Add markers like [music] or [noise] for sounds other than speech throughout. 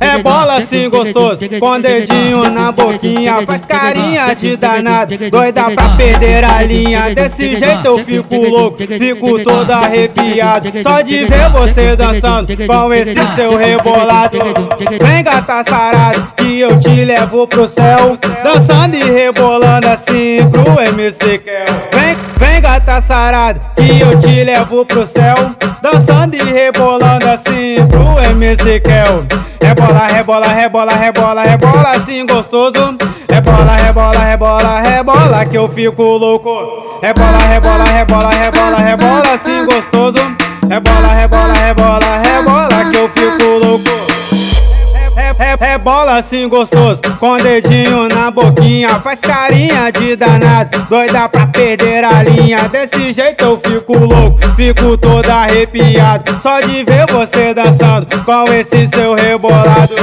É bola assim gostoso, com dedinho na boquinha, faz carinha de danado, doida pra perder a linha. Desse jeito eu fico louco, fico todo arrepiado, só de ver você dançando com esse seu rebolado. Vem gata sarado, que eu te levo pro céu, dançando e rebolando assim pro MC Kel. Sarado, que eu te levo pro céu, dançando e rebolando assim pro MC Kel. Rebola, rebola, rebola, rebola, rebola assim gostoso. Rebola, rebola, rebola, rebola que eu fico louco. Rebola, rebola, rebola, rebola, rebola assim gostoso. Rebola, rebola, rebola, rebola Rebola assim gostoso, com dedinho na boquinha, faz carinha de danado, doida pra perder a linha. Desse jeito eu fico louco, fico todo arrepiado, só de ver você dançando com esse seu rebolado.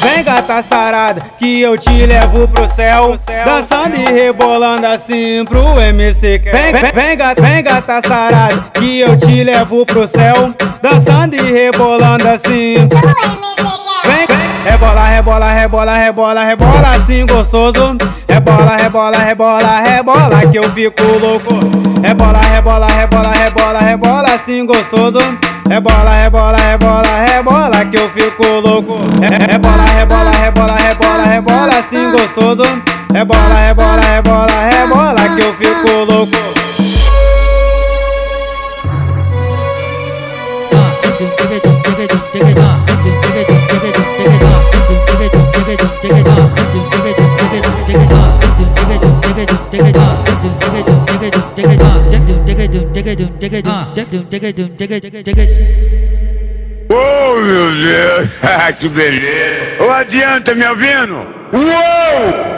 Vem gata sarada, que eu te levo pro céu, dançando e rebolando assim pro MC. Vem, vem, vem, gata, vem gata sarada, que eu te levo pro céu, dançando e rebolando assim pro MC. Vem, vem. Rebola, rebola, rebola, rebola, rebola assim gostoso. Rebola, rebola, rebola, rebola que eu fico louco. Rebola, rebola, rebola, rebola, rebola assim gostoso. Rebola, rebola, rebola, rebola que eu fico louco. Rebola, rebola, rebola, rebola, rebola assim gostoso. Rebola, rebola, rebola, rebola que eu fico louco. Oh meu Deus, [laughs] que beleza! Ô adianta, me ouvindo? Uou!